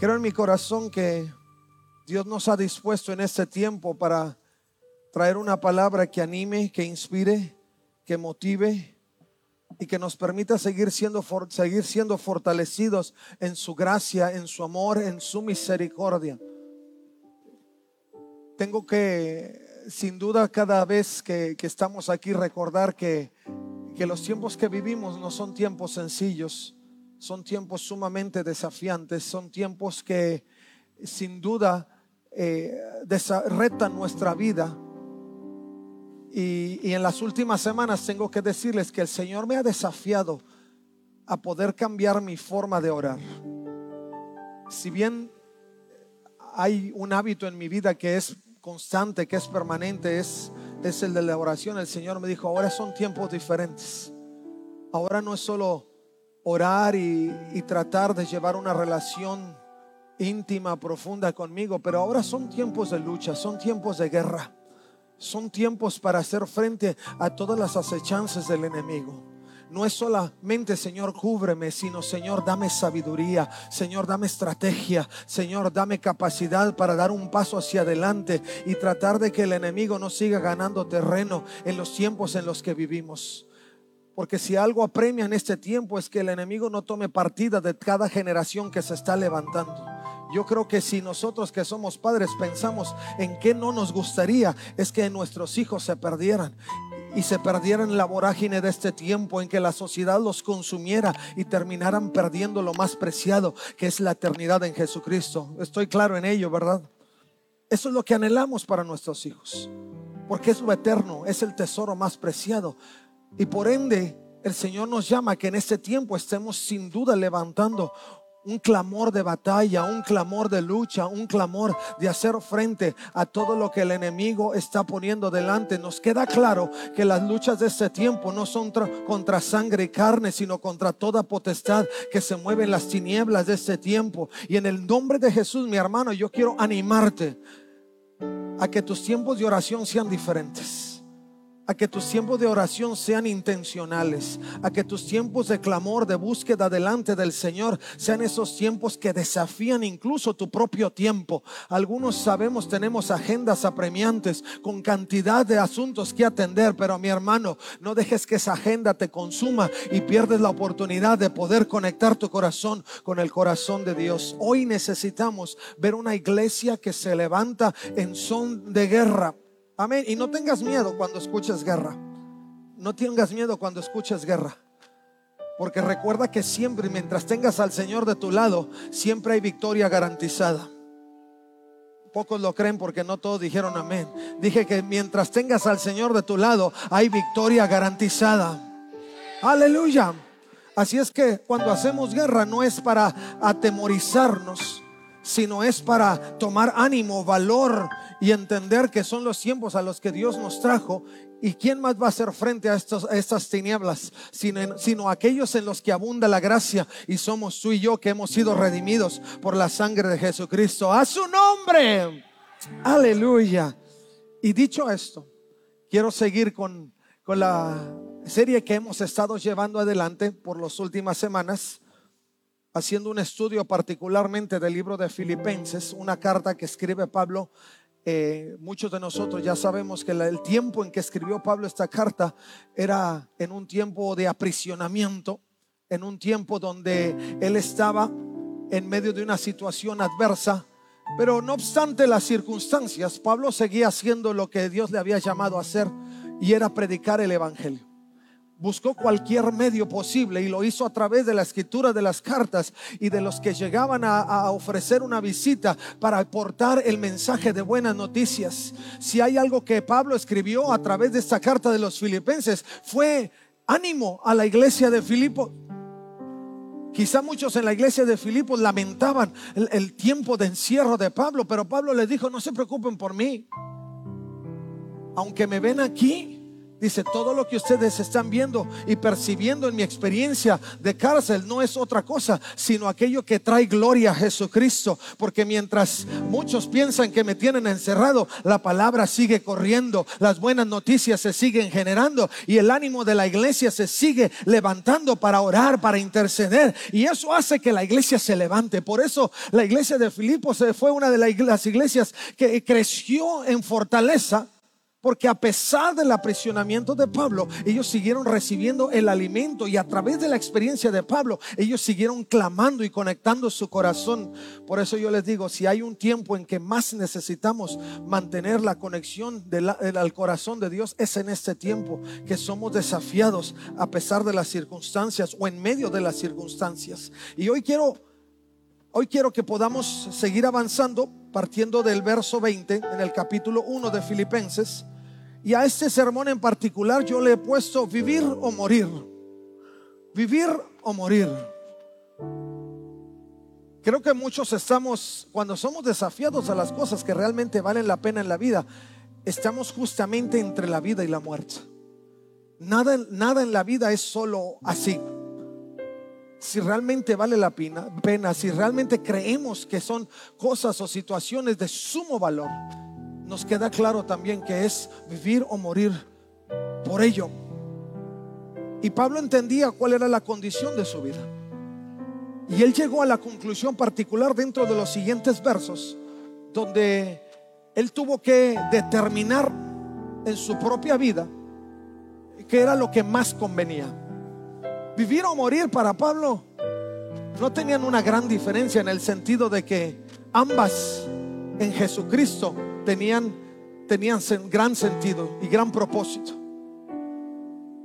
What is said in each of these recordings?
Creo en mi corazón que Dios nos ha dispuesto en este tiempo para traer una palabra que anime, que inspire, que motive y que nos permita seguir siendo, seguir siendo fortalecidos en su gracia, en su amor, en su misericordia. Tengo que, sin duda, cada vez que, estamos aquí, recordar que, que los tiempos que vivimos no son tiempos sencillos, son tiempos sumamente desafiantes, son tiempos que sin duda eh, retan nuestra vida y, en las últimas semanas tengo que decirles que el Señor me ha desafiado a poder cambiar mi forma de orar. Si bien hay un hábito en mi vida que es constante, que es permanente, es, es el de la oración, el Señor me dijo, ahora son tiempos diferentes. Ahora no es solo orar y, tratar de llevar una relación íntima, profunda conmigo, pero ahora son tiempos de lucha, son tiempos de guerra. Son tiempos para hacer frente a todas las acechanzas del enemigo. No es solamente, Señor, cúbreme, sino, Señor, dame sabiduría, Señor, dame estrategia, Señor, dame capacidad para dar un paso hacia adelante y tratar de que el enemigo no siga ganando terreno en los tiempos en los que vivimos. Porque si algo apremia en este tiempo es que el enemigo no tome partida de cada generación que se está levantando. Yo creo que si nosotros que somos padres pensamos en qué no nos gustaría, es que nuestros hijos se perdieran y se perdieran la vorágine de este tiempo en que la sociedad los consumiera y terminaran perdiendo lo más preciado, que es la eternidad en Jesucristo. Estoy claro en ello, ¿verdad? Eso es lo que anhelamos para nuestros hijos, porque es lo eterno, es el tesoro más preciado. Y por ende, el Señor nos llama que en este tiempo estemos sin duda levantando un clamor de batalla, un clamor de lucha, un clamor de hacer frente a todo lo que el enemigo está poniendo delante. Nos queda claro que las luchas de este tiempo no son contra sangre y carne, sino contra toda potestad que se mueve en las tinieblas de este tiempo. Y en el nombre de Jesús, mi hermano, yo quiero animarte a que tus tiempos de oración sean diferentes a que tus tiempos de oración sean intencionales, a que tus tiempos de clamor, de búsqueda delante del Señor sean esos tiempos que desafían incluso tu propio tiempo. Algunos sabemos, tenemos agendas apremiantes con cantidad de asuntos que atender, pero mi hermano, no dejes que esa agenda te consuma y pierdes la oportunidad de poder conectar tu corazón con el corazón de Dios. Hoy necesitamos ver una iglesia que se levanta en son de guerra Amén. Y no tengas miedo cuando escuches guerra. No tengas miedo cuando escuches guerra. Porque recuerda que siempre, mientras tengas al Señor de tu lado, siempre hay victoria garantizada. Pocos lo creen porque no todos dijeron amén. Dije que mientras tengas al Señor de tu lado, hay victoria garantizada. Aleluya. Así es que cuando hacemos guerra no es para atemorizarnos, sino es para tomar ánimo, valor y entender que son los tiempos a los que Dios nos trajo. ¿Y quién más va a hacer frente a, estos, estas tinieblas? Sino, sino aquellos en los que abunda la gracia y somos tú y yo que hemos sido redimidos por la sangre de Jesucristo. A su nombre. Aleluya. Y dicho esto, quiero seguir con, con la serie que hemos estado llevando adelante por las últimas semanas haciendo un estudio particularmente del libro de Filipenses, una carta que escribe Pablo. Eh, muchos de nosotros ya sabemos que el tiempo en que escribió Pablo esta carta era en un tiempo de aprisionamiento, en un tiempo donde él estaba en medio de una situación adversa, pero no obstante las circunstancias, Pablo seguía haciendo lo que Dios le había llamado a hacer y era predicar el Evangelio buscó cualquier medio posible y lo hizo a través de la escritura de las cartas y de los que llegaban a, ofrecer una visita para aportar el mensaje de buenas noticias. Si hay algo que Pablo escribió a través de esta carta de los filipenses fue ánimo a la iglesia de Filipo. Quizá muchos en la iglesia de Filipos lamentaban el, el tiempo de encierro de Pablo, pero Pablo les dijo, no se preocupen por mí. Aunque me ven aquí, Dice, todo lo que ustedes están viendo y percibiendo en mi experiencia de cárcel no es otra cosa, sino aquello que trae gloria a Jesucristo. Porque mientras muchos piensan que me tienen encerrado, la palabra sigue corriendo, las buenas noticias se siguen generando y el ánimo de la iglesia se sigue levantando para orar, para interceder. Y eso hace que la iglesia se levante. Por eso la iglesia de Filipos fue una de las iglesias que creció en fortaleza porque a pesar del aprisionamiento de Pablo, ellos siguieron recibiendo el alimento y a través de la experiencia de Pablo, ellos siguieron clamando y conectando su corazón. Por eso yo les digo, si hay un tiempo en que más necesitamos mantener la conexión al corazón de Dios, es en este tiempo que somos desafiados a pesar de las circunstancias o en medio de las circunstancias. Y hoy quiero, hoy quiero que podamos seguir avanzando partiendo del verso 20 en el capítulo 1 de Filipenses. Y a este sermón en particular yo le he puesto vivir o morir. Vivir o morir. Creo que muchos estamos, cuando somos desafiados a las cosas que realmente valen la pena en la vida, estamos justamente entre la vida y la muerte. Nada, nada en la vida es solo así. Si realmente vale la pena, pena, si realmente creemos que son cosas o situaciones de sumo valor, nos queda claro también que es vivir o morir por ello. Y Pablo entendía cuál era la condición de su vida. Y él llegó a la conclusión particular dentro de los siguientes versos, donde él tuvo que determinar en su propia vida qué era lo que más convenía. Vivir o morir para Pablo no tenían una gran diferencia en el sentido de que ambas en Jesucristo tenían, tenían gran sentido y gran propósito.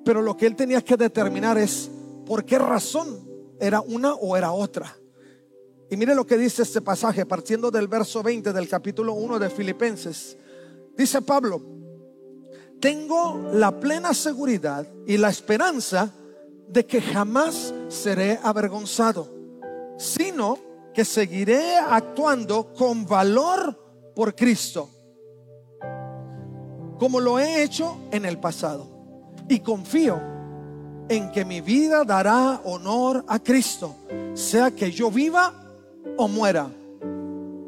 Pero lo que él tenía que determinar es por qué razón era una o era otra. Y mire lo que dice este pasaje, partiendo del verso 20 del capítulo 1 de Filipenses. Dice Pablo, tengo la plena seguridad y la esperanza de que jamás seré avergonzado, sino que seguiré actuando con valor por Cristo, como lo he hecho en el pasado. Y confío en que mi vida dará honor a Cristo, sea que yo viva o muera.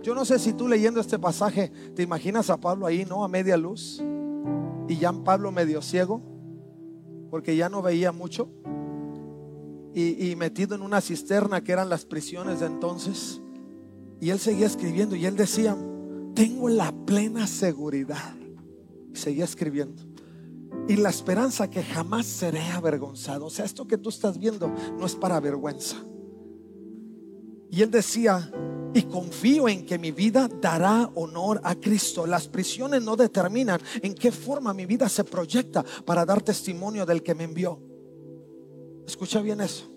Yo no sé si tú leyendo este pasaje te imaginas a Pablo ahí, ¿no? A media luz. Y ya Pablo medio ciego, porque ya no veía mucho. Y, y metido en una cisterna que eran las prisiones de entonces. Y él seguía escribiendo y él decía, tengo la plena seguridad. Seguía escribiendo. Y la esperanza que jamás seré avergonzado. O sea, esto que tú estás viendo no es para vergüenza. Y él decía, y confío en que mi vida dará honor a Cristo. Las prisiones no determinan en qué forma mi vida se proyecta para dar testimonio del que me envió. Escucha bien eso.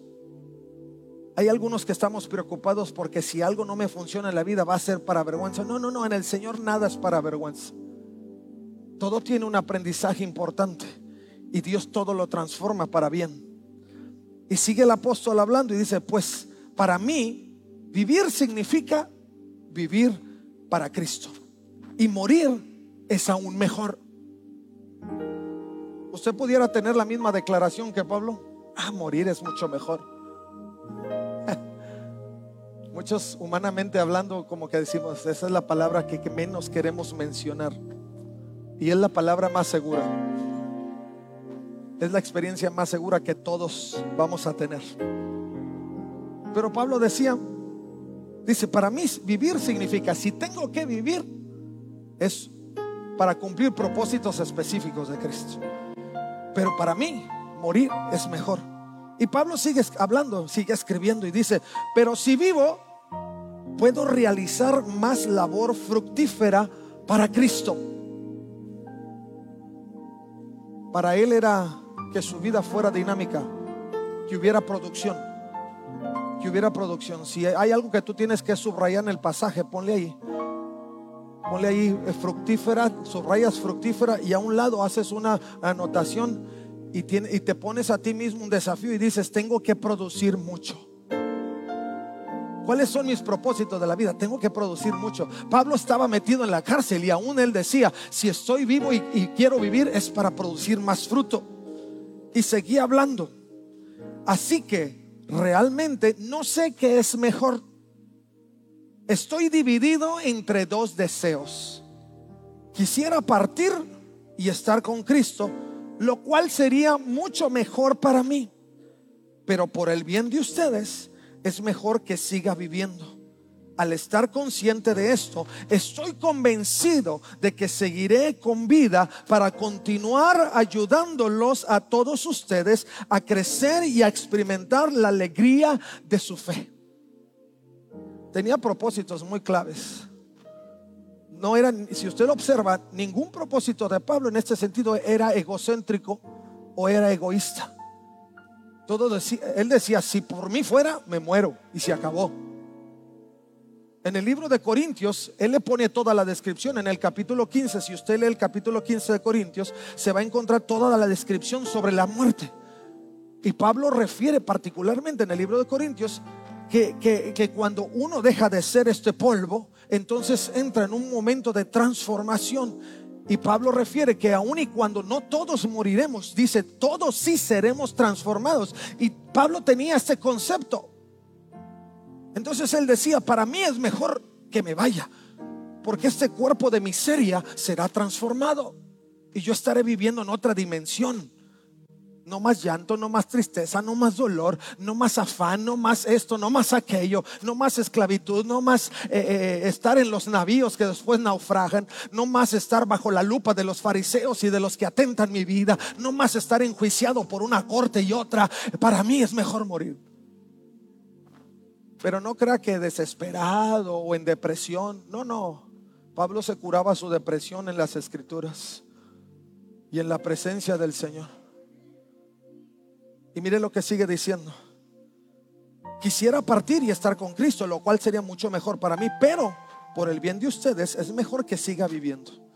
Hay algunos que estamos preocupados porque si algo no me funciona en la vida va a ser para vergüenza. No, no, no, en el Señor nada es para vergüenza. Todo tiene un aprendizaje importante y Dios todo lo transforma para bien. Y sigue el apóstol hablando y dice, pues para mí vivir significa vivir para Cristo. Y morir es aún mejor. ¿Usted pudiera tener la misma declaración que Pablo? Ah, morir es mucho mejor. Muchos humanamente hablando como que decimos, esa es la palabra que, menos queremos mencionar. Y es la palabra más segura. Es la experiencia más segura que todos vamos a tener. Pero Pablo decía, dice, para mí vivir significa, si tengo que vivir, es para cumplir propósitos específicos de Cristo. Pero para mí, morir es mejor. Y Pablo sigue hablando, sigue escribiendo y dice, pero si vivo, puedo realizar más labor fructífera para Cristo. Para él era que su vida fuera dinámica, que hubiera producción, que hubiera producción. Si hay algo que tú tienes que subrayar en el pasaje, ponle ahí. Ponle ahí eh, fructífera, subrayas fructífera y a un lado haces una anotación y, y te pones a ti mismo un desafío y dices, tengo que producir mucho. ¿Cuáles son mis propósitos de la vida? Tengo que producir mucho. Pablo estaba metido en la cárcel y aún él decía, si estoy vivo y, y quiero vivir es para producir más fruto. Y seguía hablando. Así que realmente no sé qué es mejor. Estoy dividido entre dos deseos. Quisiera partir y estar con Cristo, lo cual sería mucho mejor para mí. Pero por el bien de ustedes es mejor que siga viviendo. Al estar consciente de esto, estoy convencido de que seguiré con vida para continuar ayudándolos a todos ustedes a crecer y a experimentar la alegría de su fe. Tenía propósitos muy claves. No era, si usted lo observa, ningún propósito de Pablo en este sentido era egocéntrico o era egoísta. Todo decía, él decía, si por mí fuera, me muero y se acabó. En el libro de Corintios, él le pone toda la descripción. En el capítulo 15, si usted lee el capítulo 15 de Corintios, se va a encontrar toda la descripción sobre la muerte. Y Pablo refiere particularmente en el libro de Corintios que, que, cuando uno deja de ser este polvo, entonces entra en un momento de transformación. Y Pablo refiere que aun y cuando no todos moriremos, dice, todos sí seremos transformados. Y Pablo tenía este concepto. Entonces él decía, para mí es mejor que me vaya, porque este cuerpo de miseria será transformado y yo estaré viviendo en otra dimensión. No más llanto, no más tristeza, no más dolor, no más afán, no más esto, no más aquello, no más esclavitud, no más eh, eh, estar en los navíos que después naufragan, no más estar bajo la lupa de los fariseos y de los que atentan mi vida, no más estar enjuiciado por una corte y otra. Para mí es mejor morir. Pero no crea que desesperado o en depresión. No, no. Pablo se curaba su depresión en las escrituras y en la presencia del Señor. Mire lo que sigue diciendo. Quisiera partir y estar con Cristo, lo cual sería mucho mejor para mí, pero por el bien de ustedes es mejor que siga viviendo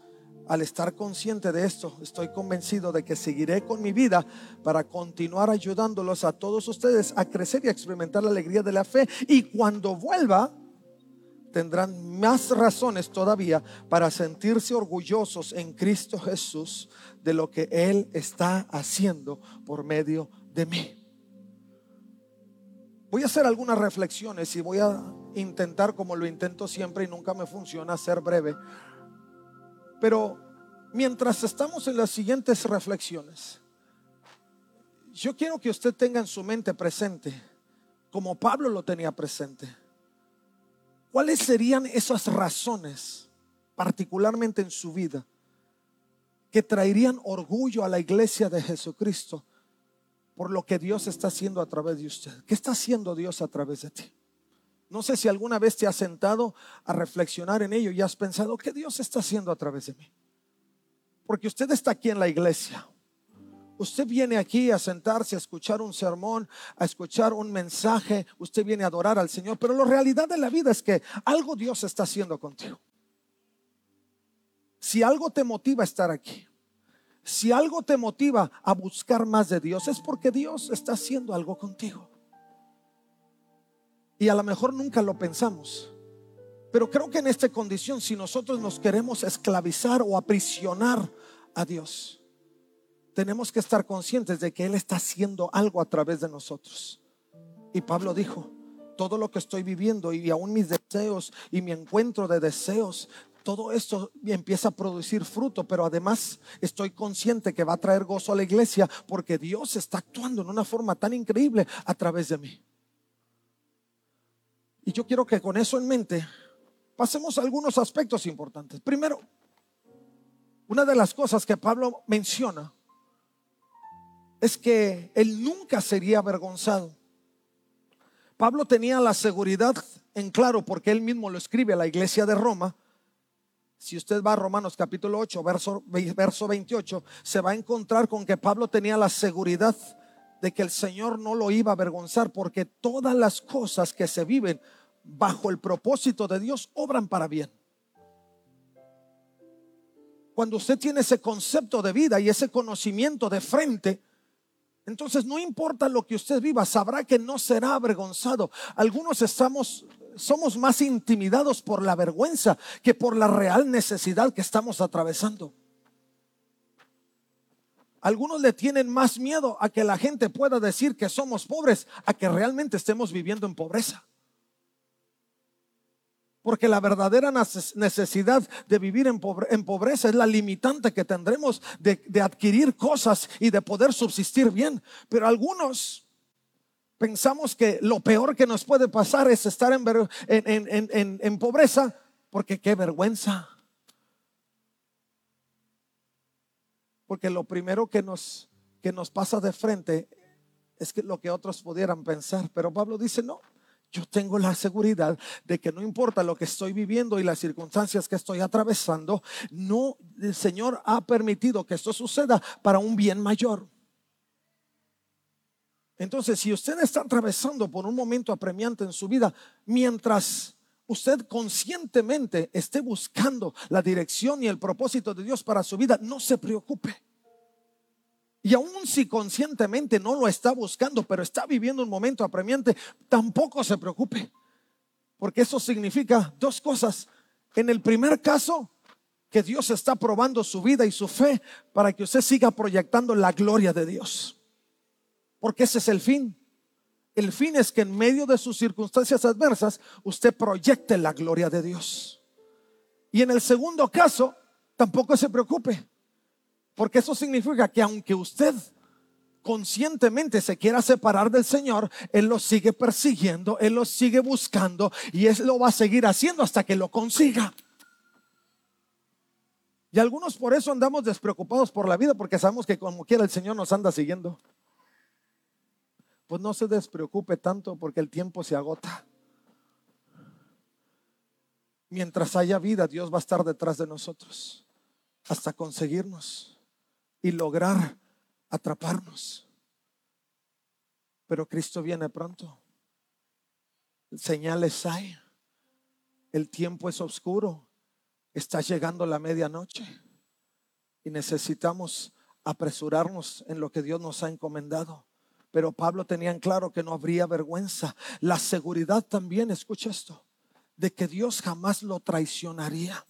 al estar consciente de esto, estoy convencido de que seguiré con mi vida para continuar ayudándolos a todos ustedes a crecer y a experimentar la alegría de la fe. Y cuando vuelva, tendrán más razones todavía para sentirse orgullosos en Cristo Jesús de lo que Él está haciendo por medio de mí. Voy a hacer algunas reflexiones y voy a intentar, como lo intento siempre y nunca me funciona, ser breve pero mientras estamos en las siguientes reflexiones, yo quiero que usted tenga en su mente presente, como Pablo lo tenía presente, cuáles serían esas razones, particularmente en su vida, que traerían orgullo a la iglesia de Jesucristo por lo que Dios está haciendo a través de usted. ¿Qué está haciendo Dios a través de ti? No sé si alguna vez te has sentado a reflexionar en ello y has pensado, ¿qué Dios está haciendo a través de mí? Porque usted está aquí en la iglesia. Usted viene aquí a sentarse, a escuchar un sermón, a escuchar un mensaje. Usted viene a adorar al Señor. Pero la realidad de la vida es que algo Dios está haciendo contigo. Si algo te motiva a estar aquí, si algo te motiva a buscar más de Dios, es porque Dios está haciendo algo contigo. Y a lo mejor nunca lo pensamos. Pero creo que en esta condición, si nosotros nos queremos esclavizar o aprisionar a Dios, tenemos que estar conscientes de que Él está haciendo algo a través de nosotros. Y Pablo dijo, todo lo que estoy viviendo y aún mis deseos y mi encuentro de deseos, todo esto empieza a producir fruto, pero además estoy consciente que va a traer gozo a la iglesia porque Dios está actuando en una forma tan increíble a través de mí. Y yo quiero que con eso en mente pasemos a algunos aspectos importantes. Primero, una de las cosas que Pablo menciona es que él nunca sería avergonzado. Pablo tenía la seguridad en claro porque él mismo lo escribe a la iglesia de Roma. Si usted va a Romanos capítulo 8, verso, verso 28, se va a encontrar con que Pablo tenía la seguridad de que el Señor no lo iba a avergonzar porque todas las cosas que se viven bajo el propósito de Dios obran para bien. Cuando usted tiene ese concepto de vida y ese conocimiento de frente, entonces no importa lo que usted viva, sabrá que no será avergonzado. Algunos estamos somos más intimidados por la vergüenza que por la real necesidad que estamos atravesando. Algunos le tienen más miedo a que la gente pueda decir que somos pobres, a que realmente estemos viviendo en pobreza. Porque la verdadera necesidad de vivir en, pobreza es la limitante que tendremos de, adquirir cosas y de poder subsistir bien. Pero algunos pensamos que lo peor que nos puede pasar es estar en, pobreza, porque qué vergüenza. Porque lo primero que nos, que nos pasa de frente es que lo que otros pudieran pensar. Pero Pablo dice, no, yo tengo la seguridad de que no importa lo que estoy viviendo y las circunstancias que estoy atravesando, no, el Señor ha permitido que esto suceda para un bien mayor. Entonces, si usted está atravesando por un momento apremiante en su vida, mientras usted conscientemente esté buscando la dirección y el propósito de Dios para su vida, no se preocupe. Y aun si conscientemente no lo está buscando, pero está viviendo un momento apremiante, tampoco se preocupe. Porque eso significa dos cosas. En el primer caso, que Dios está probando su vida y su fe para que usted siga proyectando la gloria de Dios. Porque ese es el fin. El fin es que en medio de sus circunstancias adversas usted proyecte la gloria de Dios. Y en el segundo caso, tampoco se preocupe, porque eso significa que aunque usted conscientemente se quiera separar del Señor, Él lo sigue persiguiendo, Él lo sigue buscando y Él lo va a seguir haciendo hasta que lo consiga. Y algunos por eso andamos despreocupados por la vida, porque sabemos que como quiera el Señor nos anda siguiendo pues no se despreocupe tanto porque el tiempo se agota. Mientras haya vida, Dios va a estar detrás de nosotros hasta conseguirnos y lograr atraparnos. Pero Cristo viene pronto. Señales hay. El tiempo es oscuro. Está llegando la medianoche. Y necesitamos apresurarnos en lo que Dios nos ha encomendado. Pero Pablo tenía en claro que no habría vergüenza. La seguridad también, escucha esto, de que Dios jamás lo traicionaría.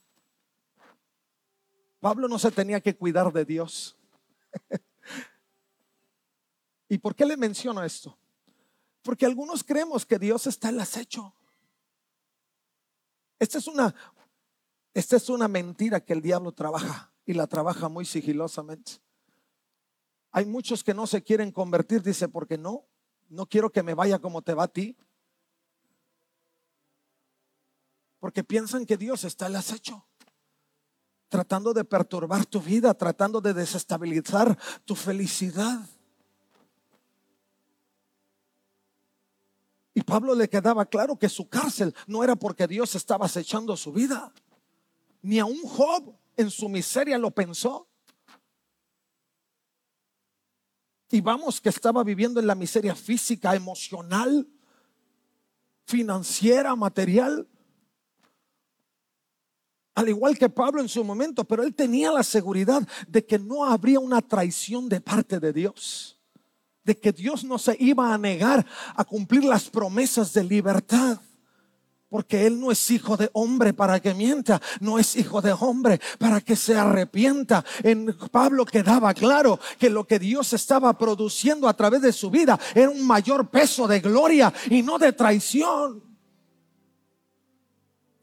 Pablo no se tenía que cuidar de Dios. ¿Y por qué le menciono esto? Porque algunos creemos que Dios está el acecho. Esta es una, esta es una mentira que el diablo trabaja y la trabaja muy sigilosamente. Hay muchos que no se quieren convertir, dice, porque no, no quiero que me vaya como te va a ti. Porque piensan que Dios está al acecho, tratando de perturbar tu vida, tratando de desestabilizar tu felicidad. Y Pablo le quedaba claro que su cárcel no era porque Dios estaba acechando su vida. Ni a un Job en su miseria lo pensó. Y vamos que estaba viviendo en la miseria física, emocional, financiera, material. Al igual que Pablo en su momento, pero él tenía la seguridad de que no habría una traición de parte de Dios. De que Dios no se iba a negar a cumplir las promesas de libertad. Porque Él no es hijo de hombre para que mienta, no es hijo de hombre para que se arrepienta. En Pablo quedaba claro que lo que Dios estaba produciendo a través de su vida era un mayor peso de gloria y no de traición.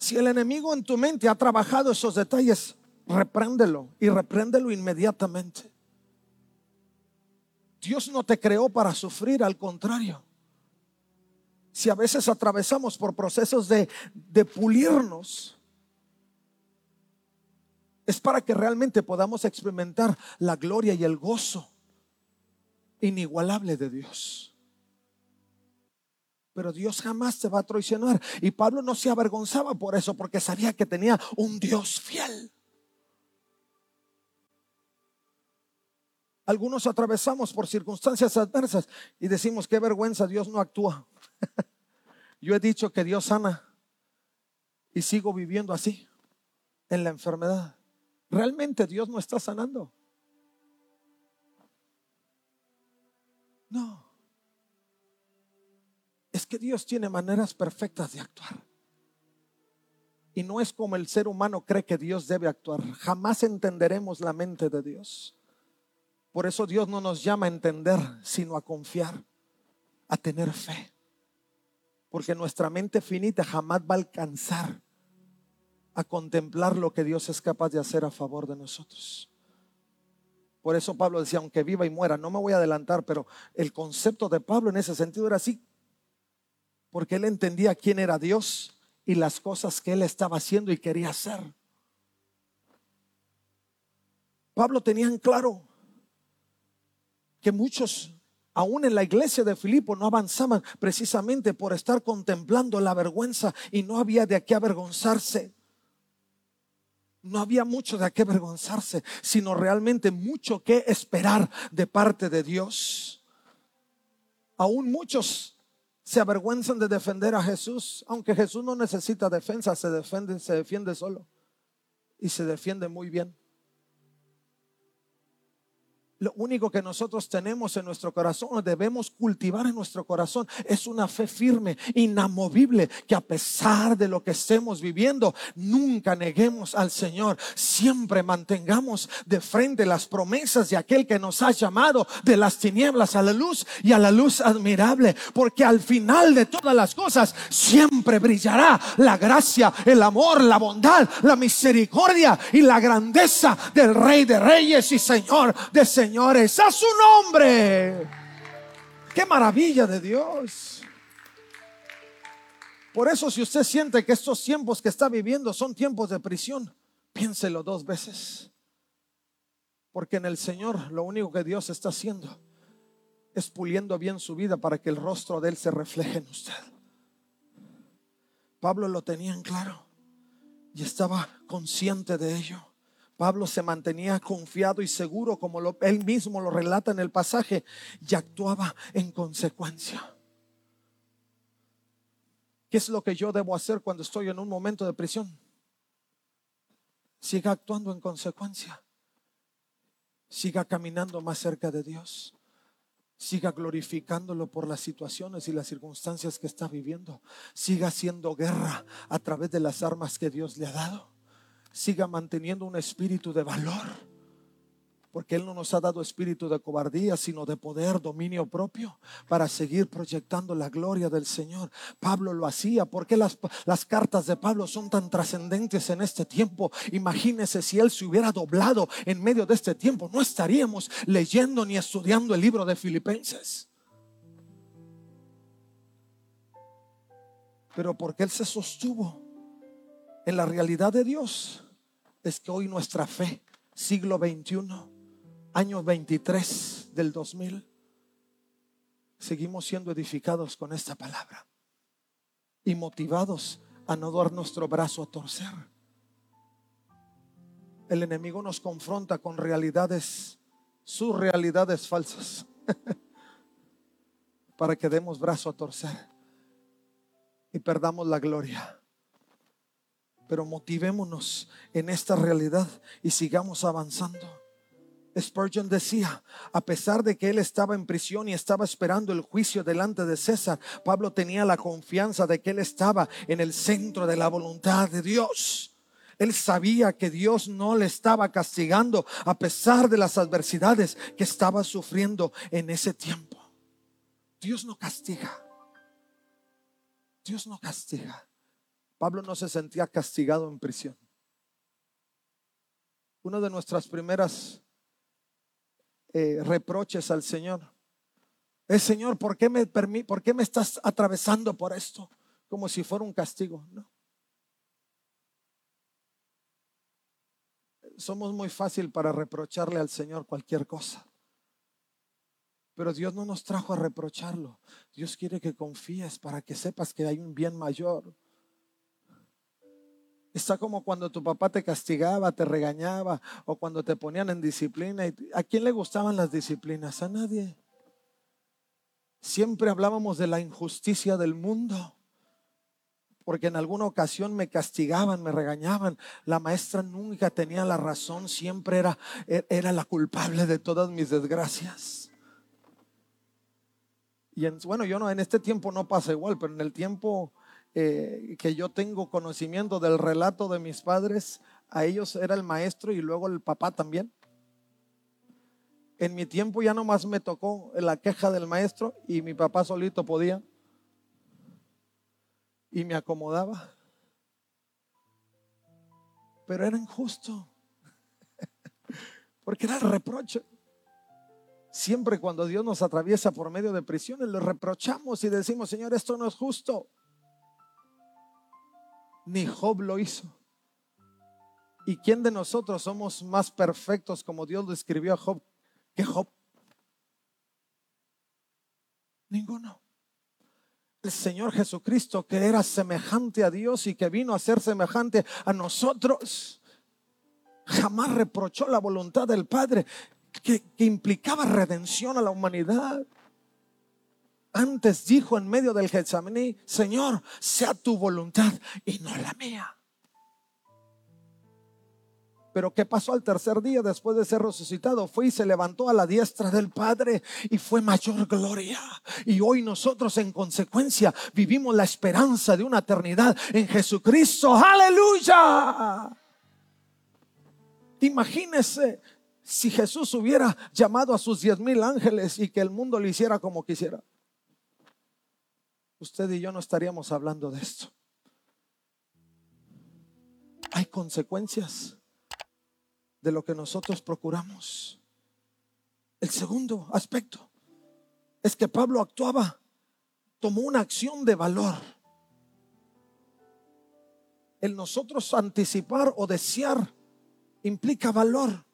Si el enemigo en tu mente ha trabajado esos detalles, repréndelo y repréndelo inmediatamente. Dios no te creó para sufrir, al contrario si a veces atravesamos por procesos de, pulirnos, es para que realmente podamos experimentar la gloria y el gozo inigualable de Dios. Pero Dios jamás te va a traicionar. Y Pablo no se avergonzaba por eso, porque sabía que tenía un Dios fiel. Algunos atravesamos por circunstancias adversas y decimos, qué vergüenza, Dios no actúa. Yo he dicho que Dios sana y sigo viviendo así, en la enfermedad. Realmente Dios no está sanando. No. Que Dios tiene maneras perfectas de actuar. Y no es como el ser humano cree que Dios debe actuar. Jamás entenderemos la mente de Dios. Por eso Dios no nos llama a entender, sino a confiar, a tener fe. Porque nuestra mente finita jamás va a alcanzar a contemplar lo que Dios es capaz de hacer a favor de nosotros. Por eso Pablo decía, aunque viva y muera, no me voy a adelantar, pero el concepto de Pablo en ese sentido era así, porque él entendía quién era Dios y las cosas que él estaba haciendo y quería hacer. Pablo tenía en claro que muchos, aún en la iglesia de Filipo, no avanzaban precisamente por estar contemplando la vergüenza y no había de qué avergonzarse. No había mucho de qué avergonzarse, sino realmente mucho que esperar de parte de Dios. Aún muchos se avergüenzan de defender a Jesús, aunque Jesús no necesita defensa, se defiende, se defiende solo y se defiende muy bien. Lo único que nosotros tenemos en nuestro corazón, debemos cultivar en nuestro corazón, es una fe firme, inamovible, que a pesar de lo que estemos viviendo, nunca neguemos al Señor. Siempre mantengamos de frente las promesas de aquel que nos ha llamado de las tinieblas a la luz y a la luz admirable. Porque al final de todas las cosas, siempre brillará la gracia, el amor, la bondad, la misericordia y la grandeza del Rey de Reyes y Señor de Señor señores, a su nombre. Qué maravilla de Dios. Por eso si usted siente que estos tiempos que está viviendo son tiempos de prisión, piénselo dos veces. Porque en el Señor lo único que Dios está haciendo es puliendo bien su vida para que el rostro de Él se refleje en usted. Pablo lo tenía en claro y estaba consciente de ello. Pablo se mantenía confiado y seguro, como él mismo lo relata en el pasaje, y actuaba en consecuencia. ¿Qué es lo que yo debo hacer cuando estoy en un momento de prisión? Siga actuando en consecuencia. Siga caminando más cerca de Dios. Siga glorificándolo por las situaciones y las circunstancias que está viviendo. Siga haciendo guerra a través de las armas que Dios le ha dado siga manteniendo un espíritu de valor. Porque Él no nos ha dado espíritu de cobardía, sino de poder, dominio propio, para seguir proyectando la gloria del Señor. Pablo lo hacía. porque las, las cartas de Pablo son tan trascendentes en este tiempo? Imagínese si Él se hubiera doblado en medio de este tiempo. No estaríamos leyendo ni estudiando el libro de Filipenses. Pero porque Él se sostuvo en la realidad de Dios es que hoy nuestra fe, siglo XXI, año 23 del 2000, seguimos siendo edificados con esta palabra y motivados a no dar nuestro brazo a torcer. El enemigo nos confronta con realidades, sus realidades falsas, para que demos brazo a torcer y perdamos la gloria pero motivémonos en esta realidad y sigamos avanzando. Spurgeon decía, a pesar de que él estaba en prisión y estaba esperando el juicio delante de César, Pablo tenía la confianza de que él estaba en el centro de la voluntad de Dios. Él sabía que Dios no le estaba castigando a pesar de las adversidades que estaba sufriendo en ese tiempo. Dios no castiga. Dios no castiga. Pablo no se sentía castigado en prisión. Uno de nuestras primeras eh, reproches al Señor es, Señor, ¿por qué, me ¿por qué me estás atravesando por esto? Como si fuera un castigo. No. Somos muy fácil para reprocharle al Señor cualquier cosa. Pero Dios no nos trajo a reprocharlo. Dios quiere que confíes para que sepas que hay un bien mayor. Está como cuando tu papá te castigaba, te regañaba o cuando te ponían en disciplina. ¿A quién le gustaban las disciplinas? A nadie. Siempre hablábamos de la injusticia del mundo. Porque en alguna ocasión me castigaban, me regañaban. La maestra nunca tenía la razón, siempre era, era la culpable de todas mis desgracias. Y bueno, yo no, en este tiempo no pasa igual, pero en el tiempo eh, que yo tengo conocimiento del relato de mis padres, a ellos era el maestro y luego el papá también. En mi tiempo ya nomás me tocó la queja del maestro y mi papá solito podía. Y me acomodaba. Pero era injusto. Porque era el reproche. Siempre cuando Dios nos atraviesa por medio de prisiones, le reprochamos y decimos, Señor, esto no es justo. Ni Job lo hizo. ¿Y quién de nosotros somos más perfectos como Dios lo escribió a Job que Job. Ninguno. El Señor Jesucristo, que era semejante a Dios y que vino a ser semejante a nosotros, jamás reprochó la voluntad del Padre que, implicaba redención a la humanidad. Antes dijo en medio del Getsemaní, Señor, sea tu voluntad y no la mía. Pero ¿qué pasó al tercer día después de ser resucitado? Fue y se levantó a la diestra del Padre y fue mayor gloria. Y hoy nosotros en consecuencia vivimos la esperanza de una eternidad en Jesucristo. Aleluya. Imagínese si Jesús hubiera llamado a sus diez mil ángeles y que el mundo lo hiciera como quisiera. Usted y yo no estaríamos hablando de esto. Hay consecuencias de lo que nosotros procuramos. El segundo aspecto es que Pablo actuaba, tomó una acción de valor. El nosotros anticipar o desear implica valor.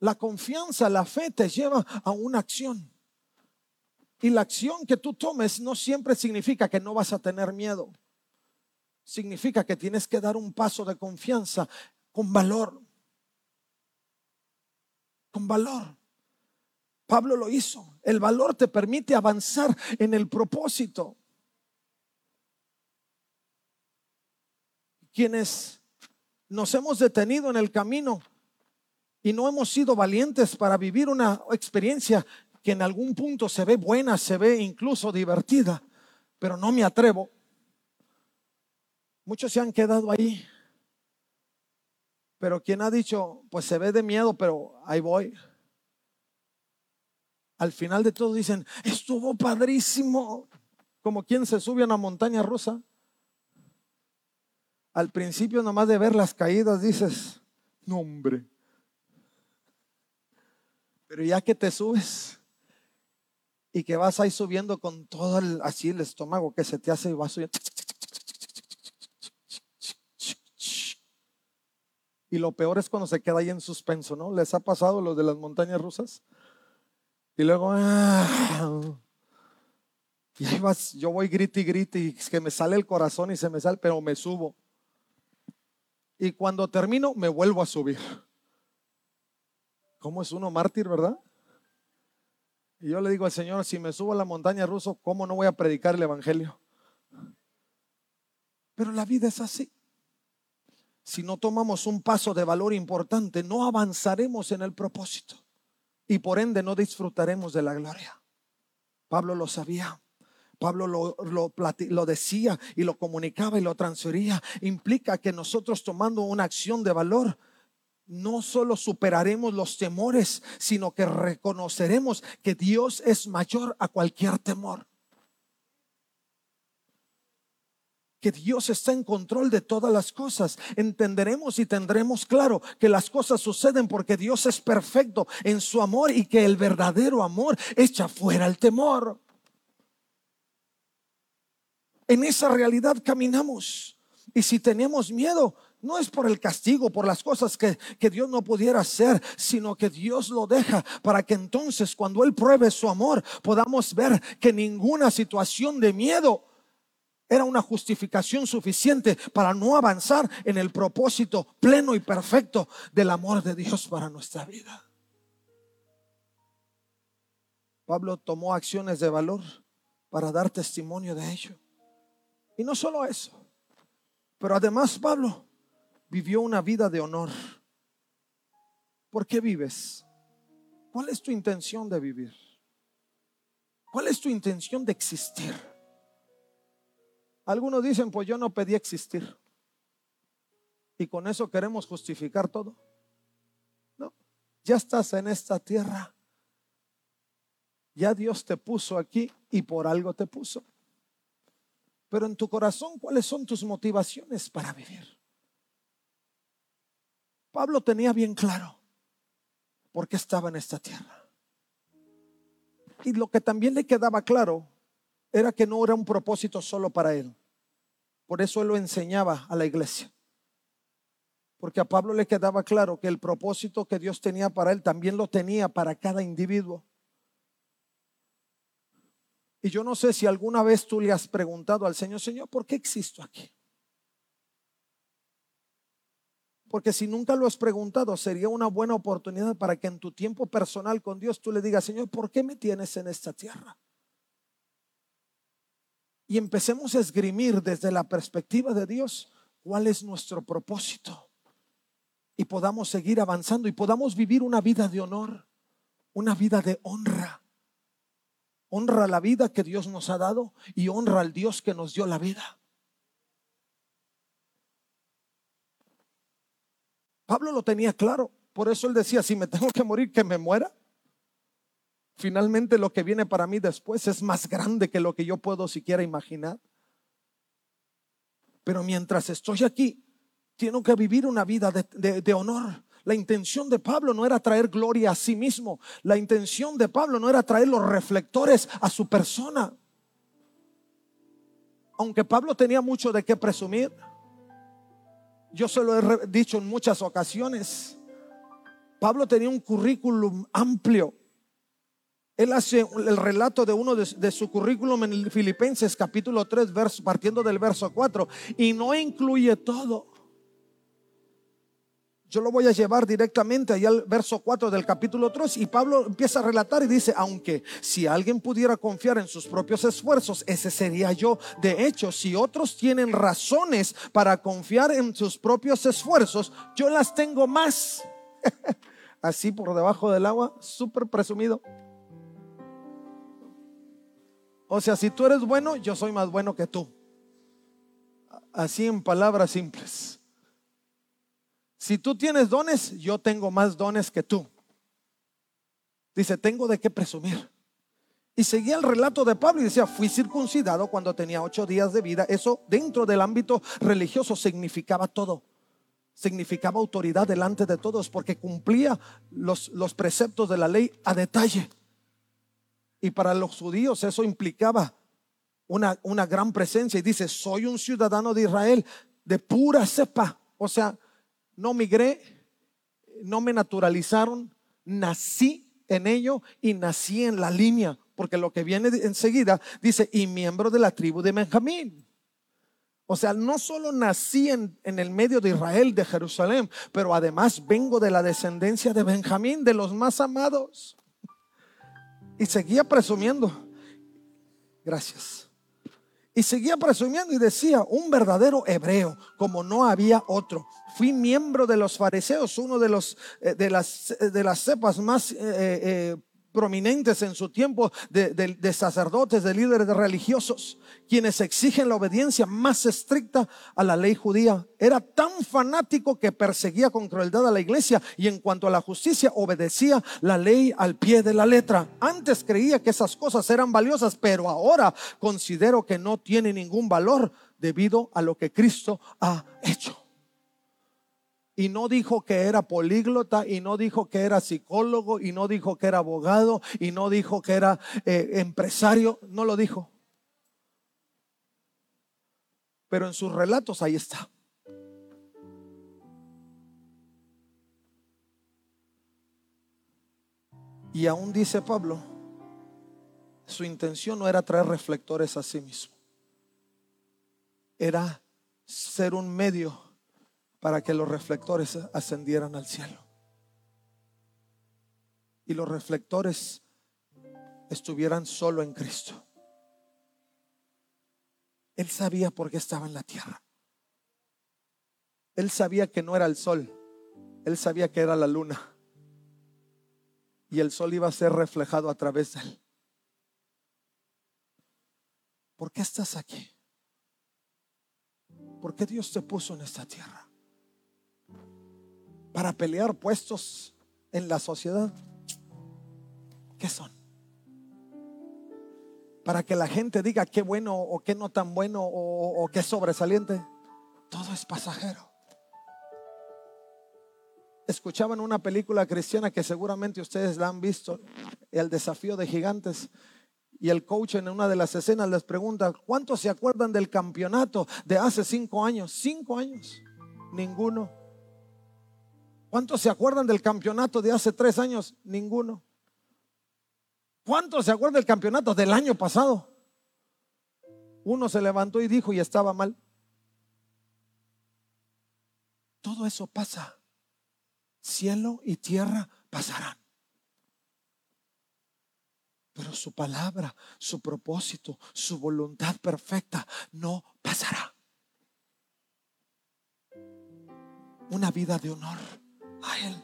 La confianza, la fe te lleva a una acción. Y la acción que tú tomes no siempre significa que no vas a tener miedo. Significa que tienes que dar un paso de confianza con valor. Con valor. Pablo lo hizo. El valor te permite avanzar en el propósito. Quienes nos hemos detenido en el camino y no hemos sido valientes para vivir una experiencia que en algún punto se ve buena, se ve incluso divertida, pero no me atrevo. Muchos se han quedado ahí pero quien ha dicho, pues se ve de miedo, pero ahí voy. Al final de todo dicen, estuvo padrísimo. Como quien se sube a una montaña rusa. Al principio nomás de ver las caídas dices, no hombre. Pero ya que te subes y que vas ahí subiendo con todo el, así el estómago que se te hace y vas subiendo. Y lo peor es cuando se queda ahí en suspenso, ¿no? ¿Les ha pasado lo de las montañas rusas? Y luego, ah, y ahí vas, yo voy grite y y que me sale el corazón y se me sale, pero me subo. Y cuando termino, me vuelvo a subir. ¿Cómo es uno mártir, verdad? Y yo le digo al Señor, si me subo a la montaña rusa, ¿cómo no voy a predicar el Evangelio? Pero la vida es así si no tomamos un paso de valor importante, no avanzaremos en el propósito y por ende no disfrutaremos de la gloria. Pablo lo sabía. Pablo lo, lo, decía y lo comunicaba y lo transfería. Implica que nosotros tomando una acción de valor, no solo superaremos los temores, sino que reconoceremos que Dios es mayor a cualquier temor. que Dios está en control de todas las cosas. Entenderemos y tendremos claro que las cosas suceden porque Dios es perfecto en su amor y que el verdadero amor echa fuera el temor. En esa realidad caminamos. Y si tenemos miedo, no es por el castigo, por las cosas que, que, Dios no pudiera hacer, sino que Dios lo deja para que entonces cuando Él pruebe su amor podamos ver que ninguna situación de miedo era una justificación suficiente para no avanzar en el propósito pleno y perfecto del amor de Dios para nuestra vida. Pablo tomó acciones de valor para dar testimonio de ello. Y no solo eso, pero además Pablo vivió una vida de honor. ¿Por qué vives? ¿Cuál es tu intención de vivir? ¿Cuál es tu intención de existir? Algunos dicen, pues yo no pedí existir. Y con eso queremos justificar todo. No, ya estás en esta tierra. Ya Dios te puso aquí y por algo te puso. Pero en tu corazón, ¿cuáles son tus motivaciones para vivir? Pablo tenía bien claro por qué estaba en esta tierra. Y lo que también le quedaba claro era que no era un propósito solo para él. Por eso él lo enseñaba a la iglesia. Porque a Pablo le quedaba claro que el propósito que Dios tenía para él también lo tenía para cada individuo. Y yo no sé si alguna vez tú le has preguntado al Señor, Señor, ¿por qué existo aquí? Porque si nunca lo has preguntado, sería una buena oportunidad para que en tu tiempo personal con Dios tú le digas, Señor, ¿por qué me tienes en esta tierra? Y empecemos a esgrimir desde la perspectiva de Dios cuál es nuestro propósito. Y podamos seguir avanzando y podamos vivir una vida de honor, una vida de honra. Honra la vida que Dios nos ha dado y honra al Dios que nos dio la vida. Pablo lo tenía claro. Por eso él decía, si me tengo que morir, que me muera. Finalmente lo que viene para mí después es más grande que lo que yo puedo siquiera imaginar. Pero mientras estoy aquí, tengo que vivir una vida de, honor. La intención de Pablo no era traer gloria a sí mismo. La intención de Pablo no era traer los reflectores a su persona. Aunque Pablo tenía mucho de qué presumir, yo se lo he dicho en muchas ocasiones. Pablo tenía un currículum amplio. Él hace el relato de uno de, su currículum en Filipenses capítulo 3, verso, partiendo del verso 4, y no incluye todo. Yo lo voy a llevar directamente allá al verso 4 del capítulo 3 y Pablo empieza a relatar y dice, aunque si alguien pudiera confiar en sus propios esfuerzos, ese sería yo. De hecho, si otros tienen razones para confiar en sus propios esfuerzos, yo las tengo más. Así por debajo del agua, súper presumido. O sea, si tú eres bueno, yo soy más bueno que tú. Así en palabras simples. Si tú tienes dones, yo tengo más dones que tú. Dice, tengo de qué presumir. Y seguía el relato de Pablo y decía, fui circuncidado cuando tenía ocho días de vida. Eso dentro del ámbito religioso significaba todo. Significaba autoridad delante de todos porque cumplía los, los preceptos de la ley a detalle. Y para los judíos eso implicaba una, una gran presencia. Y dice, soy un ciudadano de Israel de pura cepa. O sea, no migré, no me naturalizaron, nací en ello y nací en la línea, porque lo que viene enseguida dice, y miembro de la tribu de Benjamín. O sea, no solo nací en, en, el medio de Israel, de Jerusalén, pero además vengo de la descendencia de Benjamín, de los más amados. Y seguía presumiendo. Gracias. Y seguía presumiendo y decía, un verdadero hebreo, como no había otro. Fui miembro de los fariseos, uno de, los, eh, de, las, eh, de las cepas más eh, prominentes en su tiempo de, sacerdotes, de líderes religiosos, quienes exigen la obediencia más estricta a la ley judía. Era tan fanático que perseguía con crueldad a la iglesia y en cuanto a la justicia obedecía la ley al pie de la letra. Antes creía que esas cosas eran valiosas, pero ahora considero que no tiene ningún valor debido a lo que Cristo ha hecho y no dijo que era políglota y no dijo que era psicólogo y no dijo que era abogado y no dijo que era eh, empresario, no lo dijo. Pero en sus relatos ahí está. Y aún dice Pablo, su intención no era traer reflectores a sí mismo, era ser un medio para que los reflectores ascendieran al cielo. Y los reflectores estuvieran solo en Cristo. Él sabía por qué estaba en la tierra. Él sabía que no era el sol. Él sabía que era la luna. Y el sol iba a ser reflejado a través de él. ¿Por qué estás aquí? ¿Por qué Dios te puso en esta tierra? Para pelear puestos en la sociedad. ¿Qué son? Para que la gente diga qué bueno o qué no tan bueno o, qué sobresaliente. Todo es pasajero. Escuchaban una película cristiana que seguramente ustedes la han visto, El desafío de gigantes. Y el coach en una de las escenas les pregunta, ¿cuántos se acuerdan del campeonato de hace cinco años? Cinco años. Ninguno. ¿Cuántos se acuerdan del campeonato de hace tres años? Ninguno. ¿Cuántos se acuerdan del campeonato del año pasado? Uno se levantó y dijo y estaba mal. Todo eso pasa. Cielo y tierra pasarán. Pero su palabra, su propósito, su voluntad perfecta no pasará. Una vida de honor a Él.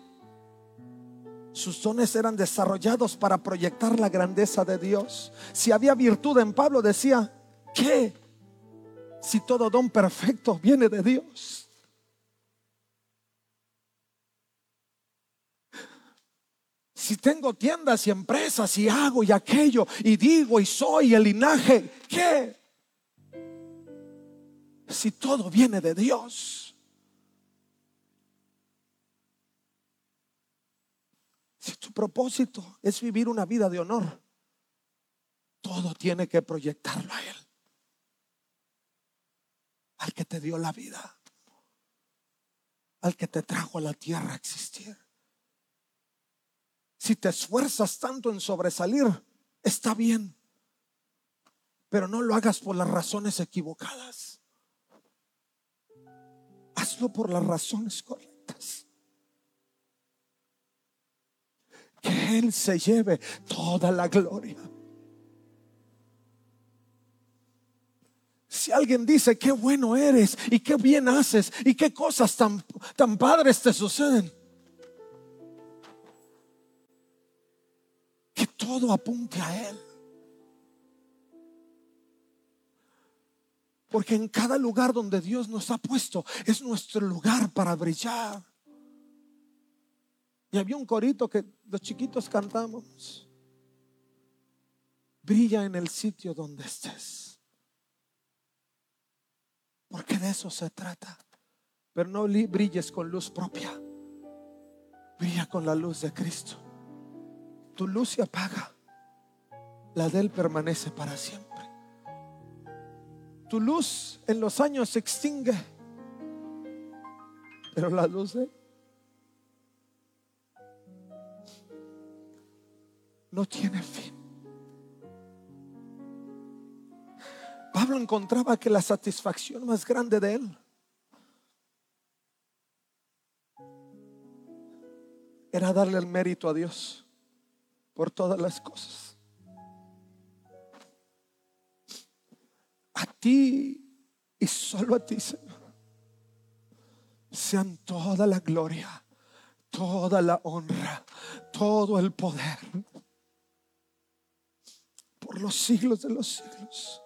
Sus dones eran desarrollados para proyectar la grandeza de Dios. Si había virtud en Pablo, decía, ¿qué? Si todo don perfecto viene de Dios. Si tengo tiendas y empresas y hago y aquello y digo y soy el linaje, ¿qué? Si todo viene de Dios. Si tu propósito es vivir una vida de honor, todo tiene que proyectarlo a Él. Al que te dio la vida. Al que te trajo a la tierra a existir. Si te esfuerzas tanto en sobresalir, está bien. Pero no lo hagas por las razones equivocadas. Hazlo por las razones correctas. Que Él se lleve toda la gloria. Si alguien dice qué bueno eres y qué bien haces y qué cosas tan, tan padres te suceden, todo apunte a Él. Porque en cada lugar donde Dios nos ha puesto es nuestro lugar para brillar. Y había un corito que los chiquitos cantamos. Brilla en el sitio donde estés. Porque de eso se trata. Pero no brilles con luz propia. Brilla con la luz de Cristo tu luz se apaga, la de Él permanece para siempre. Tu luz en los años se extingue, pero la luz de Él no tiene fin. Pablo encontraba que la satisfacción más grande de Él era darle el mérito a Dios por todas las cosas. A ti y solo a ti, Señor, sean toda la gloria, toda la honra, todo el poder por los siglos de los siglos.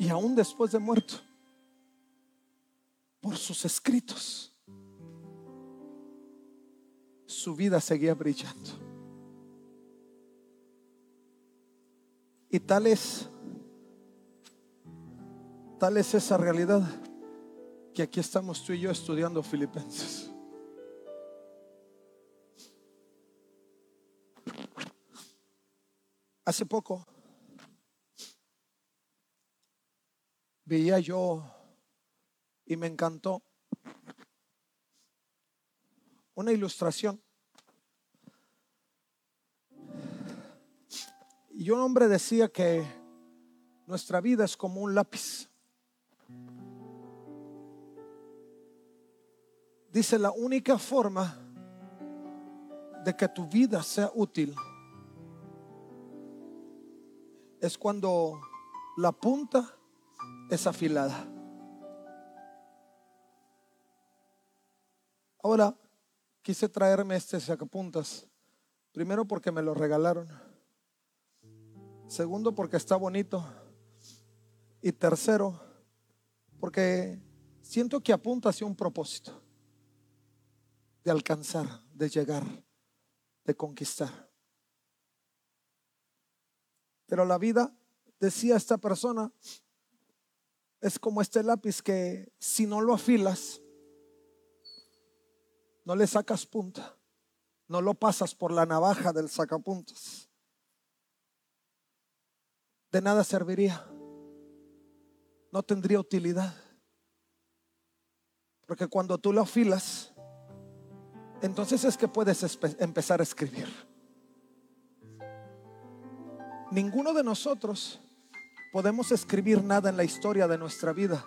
Y aún después de muerto, por sus escritos su vida seguía brillando. Y tal es, tal es esa realidad que aquí estamos tú y yo estudiando Filipenses. Hace poco veía yo y me encantó una ilustración Y un hombre decía que nuestra vida es como un lápiz. Dice, la única forma de que tu vida sea útil es cuando la punta es afilada. Ahora quise traerme este sacapuntas, primero porque me lo regalaron Segundo, porque está bonito. Y tercero, porque siento que apunta hacia un propósito de alcanzar, de llegar, de conquistar. Pero la vida, decía esta persona, es como este lápiz que si no lo afilas, no le sacas punta, no lo pasas por la navaja del sacapuntas, de nada serviría, no tendría utilidad. Porque cuando tú lo afilas, entonces es que puedes empezar a escribir. Ninguno de nosotros podemos escribir nada en la historia de nuestra vida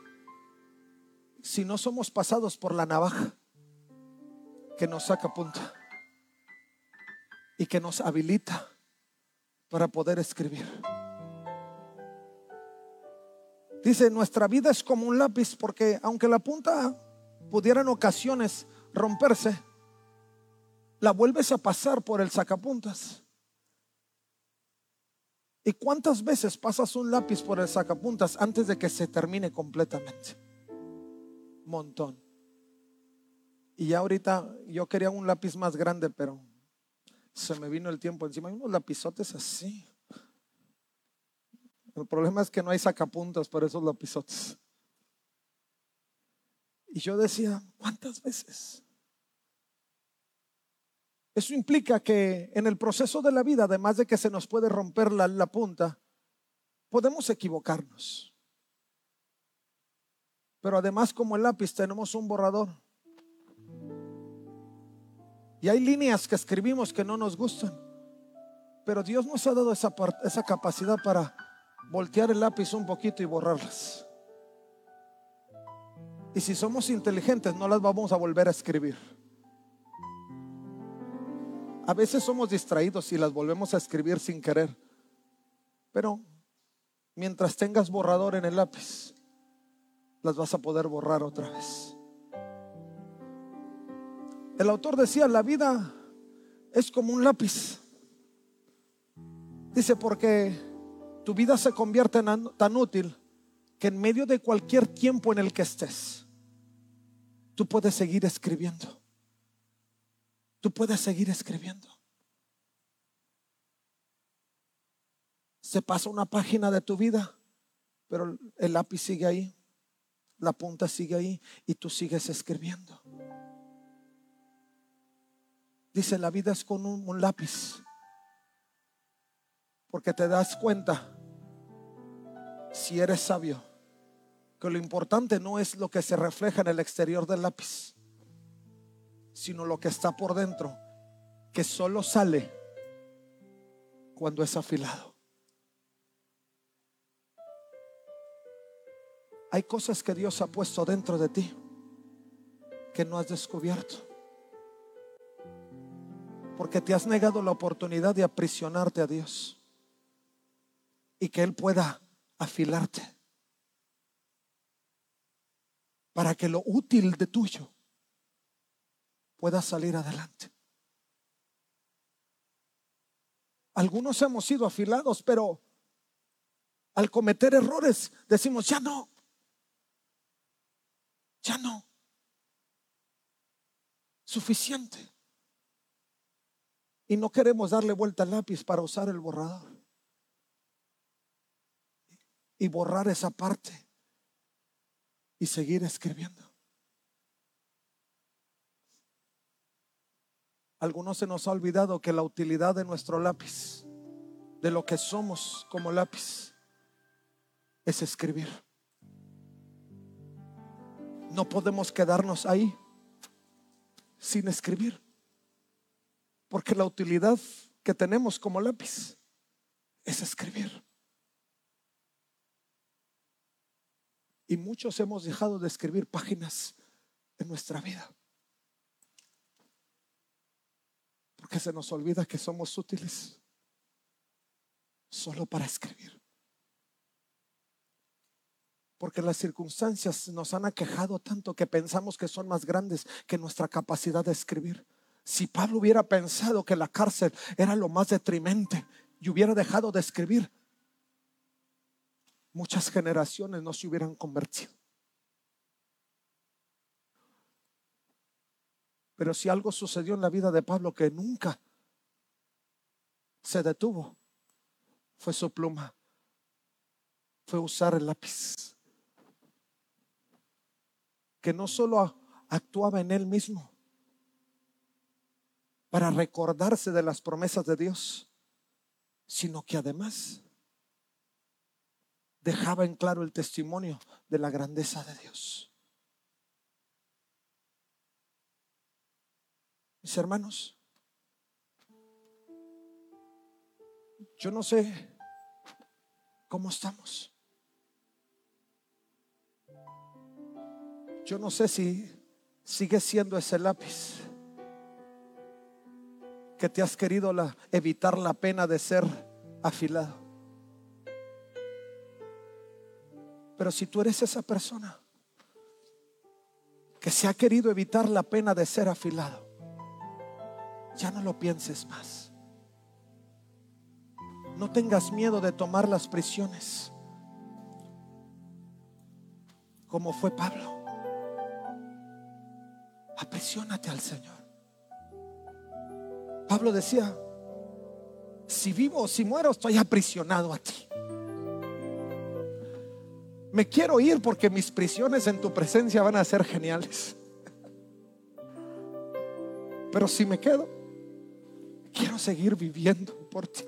si no somos pasados por la navaja que nos saca punta y que nos habilita para poder escribir. Dice, nuestra vida es como un lápiz porque aunque la punta pudiera en ocasiones romperse, la vuelves a pasar por el sacapuntas. ¿Y cuántas veces pasas un lápiz por el sacapuntas antes de que se termine completamente? Montón. Y ya ahorita yo quería un lápiz más grande, pero se me vino el tiempo encima. Hay unos lapizotes así. El problema es que no hay sacapuntas por esos lapizotes. Y yo decía, ¿cuántas veces? Eso implica que en el proceso de la vida, además de que se nos puede romper la, punta, podemos equivocarnos. Pero además como el lápiz tenemos un borrador. Y hay líneas que escribimos que no nos gustan. Pero Dios nos ha dado esa, esa capacidad para voltear el lápiz un poquito y borrarlas. Y si somos inteligentes, no las vamos a volver a escribir. A veces somos distraídos y las volvemos a escribir sin querer. Pero mientras tengas borrador en el lápiz, las vas a poder borrar otra vez. El autor decía, la vida es como un lápiz. Dice, porque tu vida se convierte en tan útil que en medio de cualquier tiempo en el que estés, tú puedes seguir escribiendo. Tú puedes seguir escribiendo. Se pasa una página de tu vida, pero el lápiz sigue ahí, la punta sigue ahí y tú sigues escribiendo. Dice, la vida es con un, lápiz, porque te das cuenta, si eres sabio, que lo importante no es lo que se refleja en el exterior del lápiz sino lo que está por dentro, que solo sale cuando es afilado. Hay cosas que Dios ha puesto dentro de ti que no has descubierto. Porque te has negado la oportunidad de aprisionarte a Dios y que Él pueda afilarte para que lo útil de tuyo pueda salir adelante. Algunos hemos sido afilados, pero al cometer errores decimos, ya no, ya no, suficiente. Y no queremos darle vuelta al lápiz para usar el borrador y borrar esa parte y seguir escribiendo. Algunos se nos ha olvidado que la utilidad de nuestro lápiz, de lo que somos como lápiz, es escribir. No podemos quedarnos ahí sin escribir, porque la utilidad que tenemos como lápiz es escribir. Y muchos hemos dejado de escribir páginas en nuestra vida. Porque se nos olvida que somos útiles solo para escribir. Porque las circunstancias nos han aquejado tanto que pensamos que son más grandes que nuestra capacidad de escribir. Si Pablo hubiera pensado que la cárcel era lo más detrimente y hubiera dejado de escribir, muchas generaciones no se hubieran convertido. Pero si algo sucedió en la vida de Pablo que nunca se detuvo, fue su pluma, fue usar el lápiz, que no solo actuaba en él mismo para recordarse de las promesas de Dios, sino que además dejaba en claro el testimonio de la grandeza de Dios. Mis hermanos, yo no sé cómo estamos. Yo no sé si sigue siendo ese lápiz que te has querido evitar la pena de ser afilado. Pero si tú eres esa persona que se ha querido evitar la pena de ser afilado, ya no lo pienses más. No tengas miedo de tomar las prisiones, como fue Pablo. Aprisionate al Señor. Pablo decía, si vivo o si muero, estoy aprisionado a ti. Me quiero ir porque mis prisiones en tu presencia van a ser geniales. Pero si me quedo, quiero seguir viviendo por ti.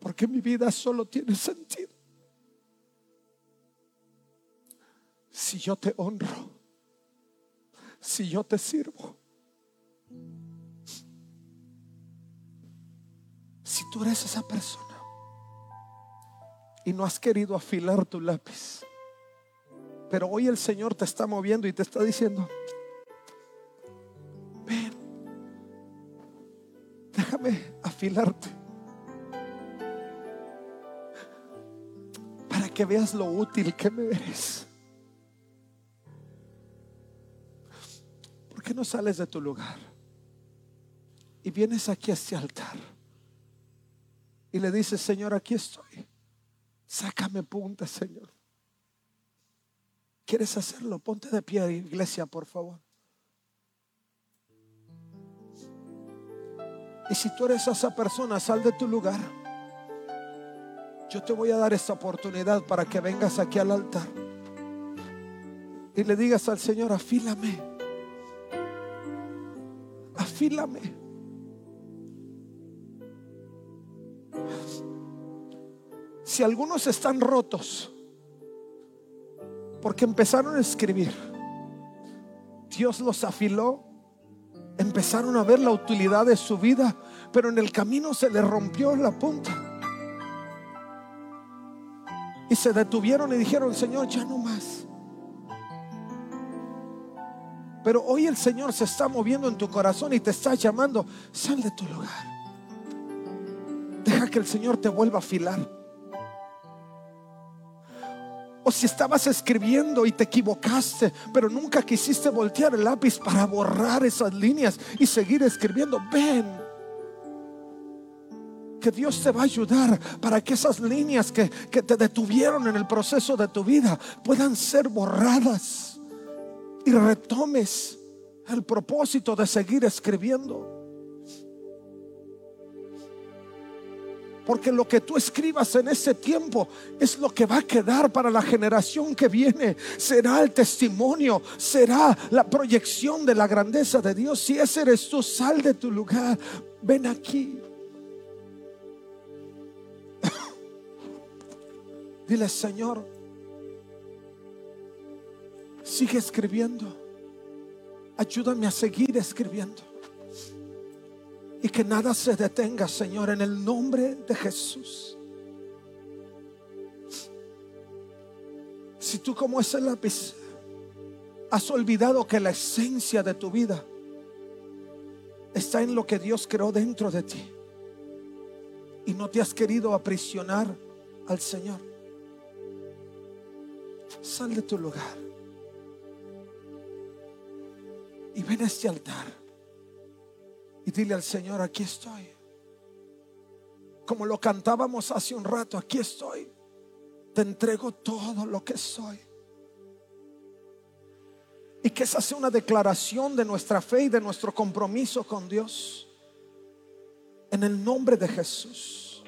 Porque mi vida solo tiene sentido si yo te honro, si yo te sirvo. Si tú eres esa persona y no has querido afilar tu lápiz, pero hoy el Señor te está moviendo y te está diciendo, para que veas lo útil que me eres. ¿Por qué no sales de tu lugar y vienes aquí a este altar y le dices, Señor, aquí estoy? Sácame punta, Señor. ¿Quieres hacerlo? Ponte de pie, iglesia, por favor. Y si tú eres esa persona, sal de tu lugar. Yo te voy a dar esta oportunidad para que vengas aquí al altar y le digas al Señor, afílame. Afílame. Si algunos están rotos, porque empezaron a escribir. Dios los afiló, empezaron a ver la utilidad de su vida, pero en el camino se les rompió la punta. Y se detuvieron y dijeron, Señor, ya no más. Pero hoy el Señor se está moviendo en tu corazón y te está llamando, sal de tu lugar. Deja que el Señor te vuelva a afilar. O si estabas escribiendo y te equivocaste, pero nunca quisiste voltear el lápiz para borrar esas líneas y seguir escribiendo, ven. Que Dios te va a ayudar para que esas líneas que, que te detuvieron en el proceso de tu vida puedan ser borradas y retomes el propósito de seguir escribiendo. Porque lo que tú escribas en ese tiempo es lo que va a quedar para la generación que viene. Será el testimonio, será la proyección de la grandeza de Dios. Si ese eres tú, sal de tu lugar. Ven aquí. Dile, Señor, sigue escribiendo. Ayúdame a seguir escribiendo. Y que nada se detenga, Señor, en el nombre de Jesús. Si tú como ese lápiz has olvidado que la esencia de tu vida está en lo que Dios creó dentro de ti y no te has querido aprisionar al Señor, sal de tu lugar y ven a este altar. Y dile al Señor, aquí estoy. como lo cantábamos hace un rato, aquí estoy. Te entrego todo lo que soy. Y que esa sea una declaración de nuestra fe y de nuestro compromiso con Dios. En el nombre de Jesús.